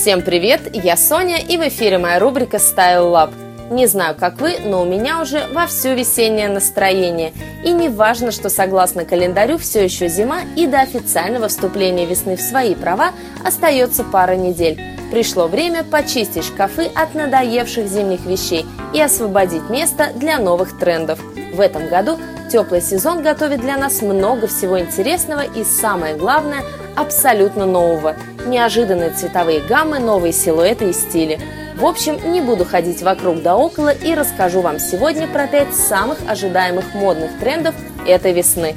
Всем привет, я Соня и в эфире моя рубрика Style Lab. Не знаю, как вы, но у меня уже вовсю весеннее настроение. И не важно, что согласно календарю все еще зима и до официального вступления весны в свои права остается пара недель. Пришло время почистить шкафы от надоевших зимних вещей и освободить место для новых трендов. В этом году теплый сезон готовит для нас много всего интересного и, самое главное, абсолютно нового. Неожиданные цветовые гаммы, новые силуэты и стили – в общем, не буду ходить вокруг да около и расскажу вам сегодня про 5 самых ожидаемых модных трендов этой весны.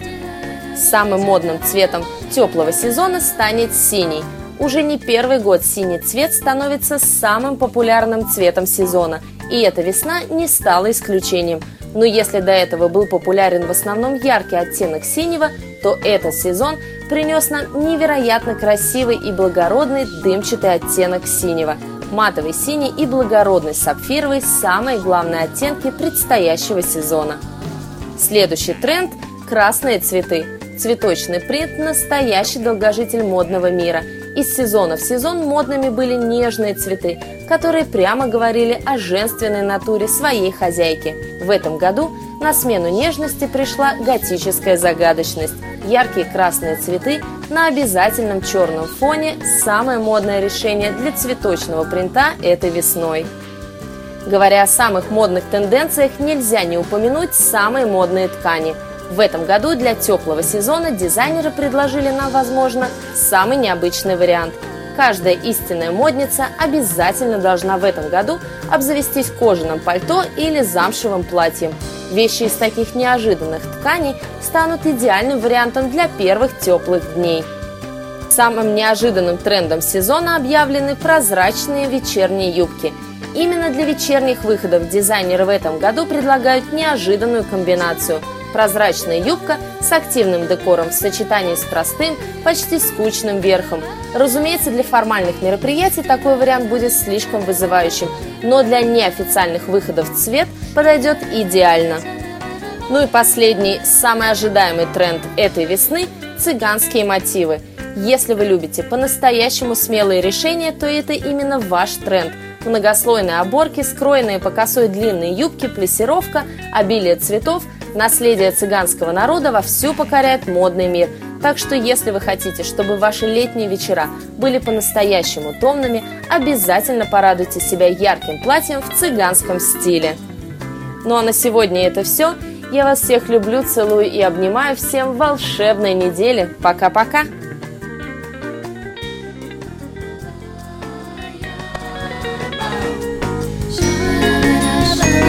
Самым модным цветом теплого сезона станет синий. Уже не первый год синий цвет становится самым популярным цветом сезона, и эта весна не стала исключением. Но если до этого был популярен в основном яркий оттенок синего, то этот сезон принес нам невероятно красивый и благородный дымчатый оттенок синего – матовый синий и благородный сапфировый – самые главные оттенки предстоящего сезона. Следующий тренд – красные цветы. Цветочный принт – настоящий долгожитель модного мира. Из сезона в сезон модными были нежные цветы, которые прямо говорили о женственной натуре своей хозяйки. В этом году на смену нежности пришла готическая загадочность. Яркие красные цветы на обязательном черном фоне – самое модное решение для цветочного принта этой весной. Говоря о самых модных тенденциях, нельзя не упомянуть самые модные ткани. В этом году для теплого сезона дизайнеры предложили нам, возможно, самый необычный вариант – Каждая истинная модница обязательно должна в этом году обзавестись кожаным пальто или замшевым платьем. Вещи из таких неожиданных тканей станут идеальным вариантом для первых теплых дней. Самым неожиданным трендом сезона объявлены прозрачные вечерние юбки. Именно для вечерних выходов дизайнеры в этом году предлагают неожиданную комбинацию – Прозрачная юбка с активным декором в сочетании с простым, почти скучным верхом. Разумеется, для формальных мероприятий такой вариант будет слишком вызывающим, но для неофициальных выходов цвет подойдет идеально. Ну и последний, самый ожидаемый тренд этой весны – цыганские мотивы. Если вы любите по-настоящему смелые решения, то это именно ваш тренд – многослойные оборки, скроенные по косой длинные юбки, плессировка, обилие цветов Наследие цыганского народа вовсю покоряет модный мир. Так что если вы хотите, чтобы ваши летние вечера были по-настоящему томными, обязательно порадуйте себя ярким платьем в цыганском стиле. Ну а на сегодня это все. Я вас всех люблю, целую и обнимаю. Всем волшебной недели. Пока-пока!